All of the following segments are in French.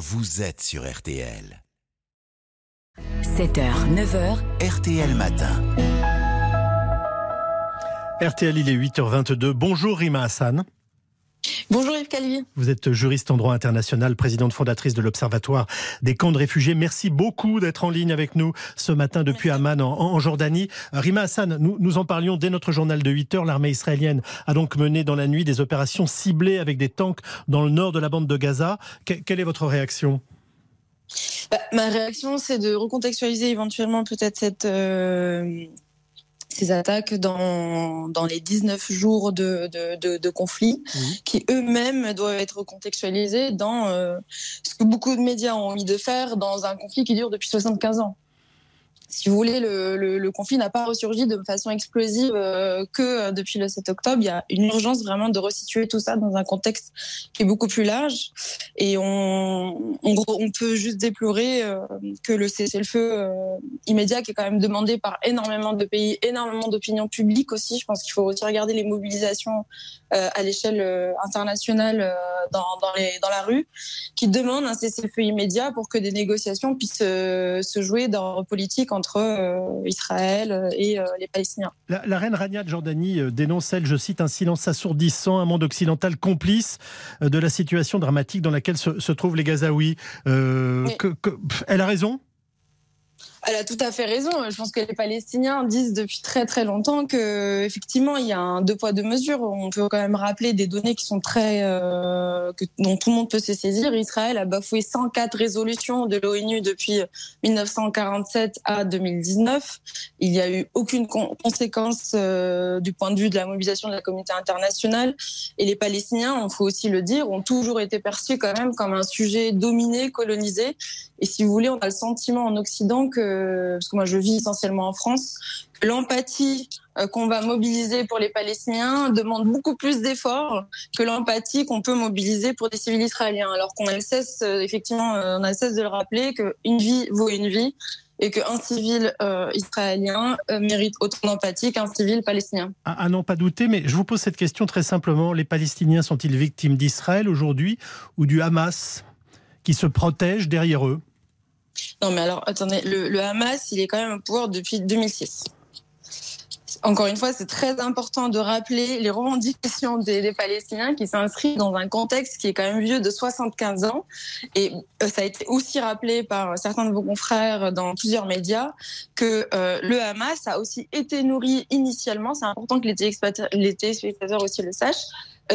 vous êtes sur RTL. 7h, 9h, RTL Matin. RTL, il est 8h22. Bonjour Rima Hassan. Bonjour Yves Calvi. Vous êtes juriste en droit international, présidente fondatrice de l'Observatoire des camps de réfugiés. Merci beaucoup d'être en ligne avec nous ce matin depuis Amman en, Jordanie. Rima Hassan, nous, nous en parlions dès notre journal de 8 heures. L'armée israélienne a donc mené dans la nuit des opérations ciblées avec des tanks dans le nord de la bande de Gaza. quelle est votre réaction? Bah, Ma réaction, c'est de recontextualiser éventuellement peut-être cette... Euh, ces attaques dans, dans les 19 jours de, de, de, conflit, qui eux-mêmes doivent être contextualisés dans euh, ce que beaucoup de médias ont envie de faire dans un conflit qui dure depuis 75 ans si vous voulez, le, conflit n'a pas ressurgi de façon explosive euh, que euh, depuis le 7 octobre. Il y a une urgence vraiment de resituer tout ça dans un contexte qui est beaucoup plus large. Et on, peut juste déplorer euh, que le cessez-le-feu immédiat, qui est quand même demandé par énormément de pays, énormément d'opinions publiques aussi. Je pense qu'il faut aussi regarder les mobilisations à l'échelle internationale dans, la rue, qui demandent un cessez-le-feu immédiat pour que des négociations puissent se jouer dans politique entre euh, Israël et euh, les Palestiniens. La, reine Rania de Jordanie euh, dénonce, elle, je cite, un silence assourdissant, un monde occidental complice de la situation dramatique dans laquelle se, trouvent les Gazaouis. elle a raison? Elle a tout à fait raison. Je pense que les Palestiniens disent depuis très très longtemps que effectivement il y a un deux poids deux mesures. On peut quand même rappeler des données qui sont très euh, que, dont tout le monde peut se saisir. Israël a bafoué 104 résolutions de l'ONU depuis 1947 à 2019. Il n'y a eu aucune conséquence euh, du point de vue de la mobilisation de la communauté internationale. Et les Palestiniens, il faut aussi le dire, ont toujours été perçus quand même comme un sujet dominé, colonisé. Et si vous voulez, on a le sentiment en Occident que parce que moi je vis essentiellement en France, l'empathie euh, qu'on va mobiliser pour les Palestiniens demande beaucoup plus d'efforts que l'empathie qu'on peut mobiliser pour des civils israéliens. Alors qu'on a cesse, euh, effectivement, euh, on a cesse de le rappeler qu'une vie vaut une vie et qu'un civil israélien mérite autant d'empathie qu'un civil palestinien. À, n'en pas douter, mais je vous pose cette question très simplement. Les Palestiniens sont-ils victimes d'Israël aujourd'hui ou du Hamas qui se protège derrière eux? Non, mais alors, attendez, le, Hamas, il est quand même au pouvoir depuis 2006 encore une fois, c'est très important de rappeler les revendications des, Palestiniens qui s'inscrivent dans un contexte qui est quand même vieux de 75 ans. Et euh, ça a été aussi rappelé par certains de vos confrères dans plusieurs médias que euh, le Hamas a aussi été nourri initialement, c'est important que les téléspectateurs aussi le sachent,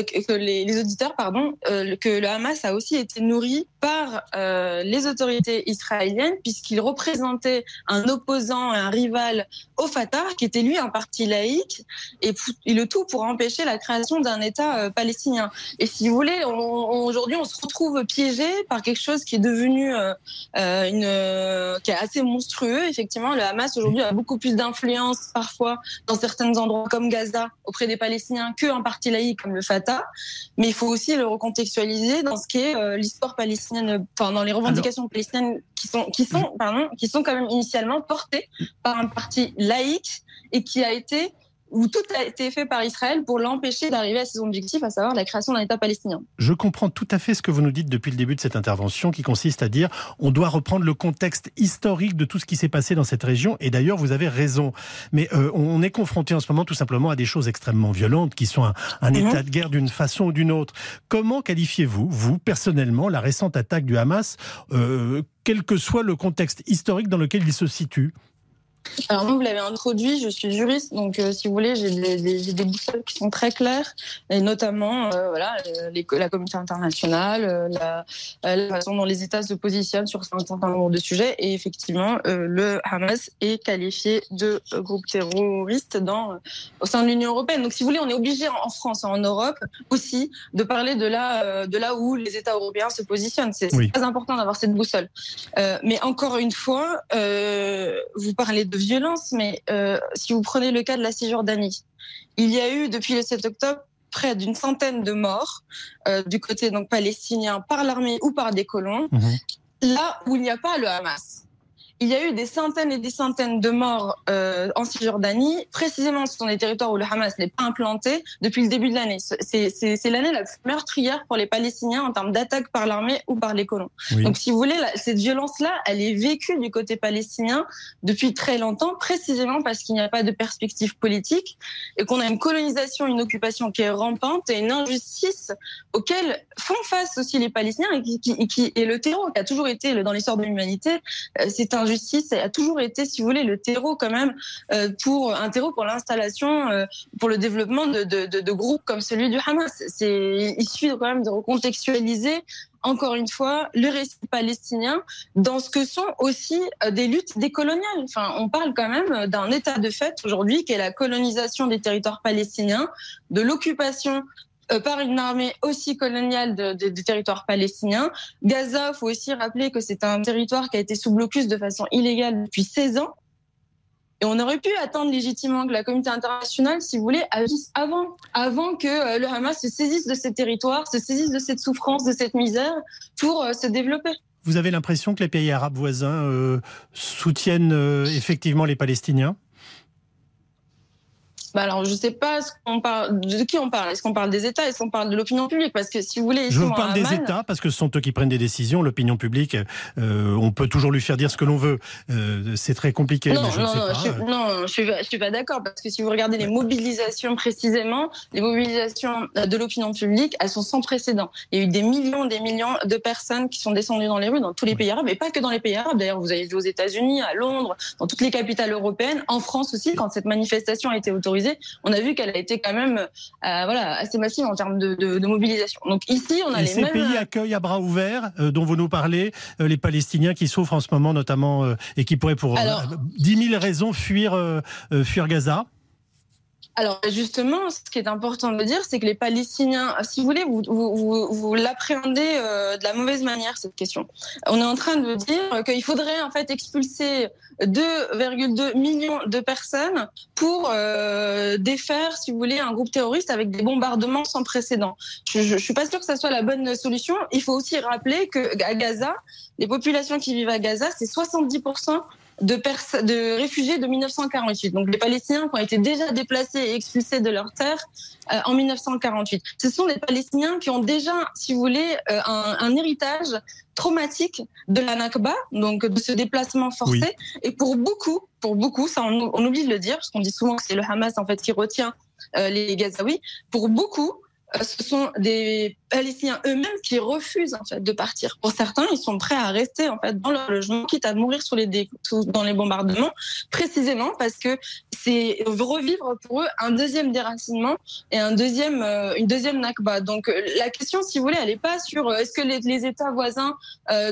que les, auditeurs, pardon, euh, que le Hamas a aussi été nourri par euh, les autorités israéliennes puisqu'il représentait un opposant, un rival au Fatah, qui était lui un parti laïque, et, le tout pour empêcher la création d'un État palestinien. Et si vous voulez, aujourd'hui, on se retrouve piégé par quelque chose qui est devenu qui est assez monstrueux. Effectivement, le Hamas aujourd'hui a beaucoup plus d'influence parfois dans certains endroits comme Gaza auprès des Palestiniens qu'un parti laïque comme le Fatah mais il faut aussi le recontextualiser dans ce qui est euh, l'histoire palestinienne, enfin dans les revendications palestiniennes qui sont qui sont pardon, qui sont quand même initialement portées par un parti laïque et qui a été où tout a été fait par Israël pour l'empêcher d'arriver à ses objectifs, à savoir la création d'un État palestinien. Je comprends tout à fait ce que vous nous dites depuis le début de cette intervention, qui consiste à dire on doit reprendre le contexte historique de tout ce qui s'est passé dans cette région. Et d'ailleurs, vous avez raison. Mais euh, on est confronté en ce moment tout simplement à des choses extrêmement violentes, qui sont un, mhm. état de guerre d'une façon ou d'une autre. Comment qualifiez-vous, vous, personnellement, la récente attaque du Hamas, euh, quel que soit le contexte historique dans lequel il se situe? Alors moi, vous l'avez introduit, je suis juriste, donc euh, si vous voulez, j'ai des, des, boussoles qui sont très claires, et notamment euh, voilà, les, la communauté internationale, euh, la, la, façon dont les États se positionnent sur un certain nombre de sujets, et effectivement, le Hamas est qualifié de groupe terroriste dans, au sein de l'Union européenne. Donc si vous voulez, on est obligé en France, en Europe aussi, de parler de là, de là où les États européens se positionnent. C'est très important d'avoir cette boussole. mais encore une fois, vous parlez de violence, mais euh, si vous prenez le cas de la Cisjordanie, il y a eu depuis le 7 octobre près d'une centaine de morts euh, du côté donc palestinien par l'armée ou par des colons, mhm. là où il n'y a pas le Hamas. Il y a eu des centaines et des centaines de morts euh, en Cisjordanie. Précisément, ce sont des territoires où le Hamas n'est pas implanté depuis le début de l'année. C'est l'année la plus meurtrière pour les Palestiniens en termes d'attaque par l'armée ou par les colons. Donc, si vous voulez, cette violence-là, elle est vécue du côté palestinien depuis très longtemps, précisément parce qu'il n'y a pas de perspective politique et qu'on a une colonisation, une occupation qui est rampante et une injustice auxquelles font face aussi les Palestiniens et qui, qui, et le terreau qui a toujours été dans l'histoire de l'humanité, euh, c'est un justice a toujours été, si vous voulez, le terreau quand même euh, pour un terreau pour l'installation, euh, pour le développement de, de, groupes comme celui du Hamas. C'est il suffit quand même de recontextualiser encore une fois, le récit palestinien dans ce que sont aussi euh, des luttes décoloniales. Enfin, on parle quand même d'un état de fait aujourd'hui qui est la colonisation des territoires palestiniens, de l'occupation par une armée aussi coloniale de, de, du territoire palestinien. Gaza, il faut aussi rappeler que c'est un territoire qui a été sous blocus de façon illégale depuis 16 ans. Et on aurait pu attendre légitimement que la communauté internationale, si vous voulez, agisse avant, avant que euh, le Hamas se saisisse de ces territoires, se saisisse de cette souffrance, de cette misère, pour euh, se développer. Vous avez l'impression que les pays arabes voisins euh, soutiennent euh, effectivement les Palestiniens? Bah alors, je ne sais pas ce qu'on parle, de qui on parle. Est-ce qu'on parle des États? Est-ce qu'on parle de l'opinion publique? Parce que si vous voulez. Je vous parle des États parce que ce sont eux qui prennent des décisions. L'opinion publique, euh, on peut toujours lui faire dire ce que l'on veut. Euh, c'est très compliqué. Non, mais je non, ne sais non, pas. je suis, non, je suis, je suis pas d'accord. Parce que si vous regardez les mobilisations précisément, les mobilisations de l'opinion publique, elles sont sans précédent. Il y a eu des millions, des millions de personnes qui sont descendues dans les rues dans tous les pays arabes, et pas que dans les pays arabes. D'ailleurs, vous avez vu aux États-Unis, à Londres, dans toutes les capitales européennes, en France aussi, quand cette manifestation a été autorisée, on a vu qu'elle a été quand même euh, voilà, assez massive en termes de, de, de mobilisation. Donc ici, on a Et les ces mêmes. pays accueillent à bras ouverts, euh, dont vous nous parlez, euh, les Palestiniens qui souffrent en ce moment, notamment, et qui pourraient pour Alors- 10 000 raisons fuir, fuir Gaza. Alors justement, ce qui est important de dire, c'est que les Palestiniens, si vous voulez, vous, l'appréhendez euh, de la mauvaise manière cette question. On est en train de dire qu'il faudrait en fait expulser 2,2 millions de personnes pour euh, défaire, si vous voulez, un groupe terroriste avec des bombardements sans précédent. Je, je suis pas sûre que ça soit la bonne solution. Il faut aussi rappeler que à Gaza, les populations qui vivent à Gaza, c'est 70 de, réfugiés de 1948. Donc les Palestiniens qui ont été déjà déplacés et expulsés de leur terre euh, en 1948. Ce sont des Palestiniens qui ont déjà, si vous voulez, euh, un, un héritage traumatique de la Nakba, donc de ce déplacement forcé. Oui. Et pour beaucoup, pour beaucoup, ça on, on oublie de le dire, parce qu'on dit souvent que c'est le Hamas en fait qui retient euh, les Gazaouis. Pour beaucoup, euh, ce sont des Palestiniens eux-mêmes qui refusent en fait de partir. Pour certains, ils sont prêts à rester en fait dans leur logement, quitte à mourir sous les dans les bombardements, précisément parce que c'est revivre pour eux un deuxième déracinement et un deuxième euh, une deuxième nakba. Donc euh, la question, si vous voulez, elle n'est pas sur euh, est-ce que les, États voisins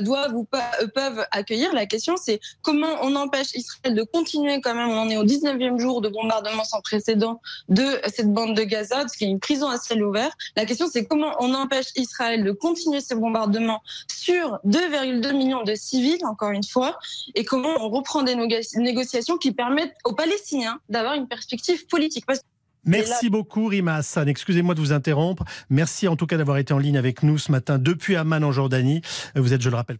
doivent ou peuvent accueillir. La question, c'est comment on empêche Israël de continuer quand même. On en est au 19e jour de bombardement sans précédent de cette bande de Gaza, qu'il y a une prison à ciel ouvert. La question, c'est comment on empêche Israël de continuer ces bombardements sur 2,2 millions de civils, encore une fois, et comment on reprend des négo- négociations qui permettent aux Palestiniens d'avoir une perspective politique. Merci beaucoup Rima Hassan. Excusez-moi de vous interrompre. Merci en tout cas d'avoir été en ligne avec nous ce matin depuis Amman en Jordanie. Vous êtes, je le rappelle,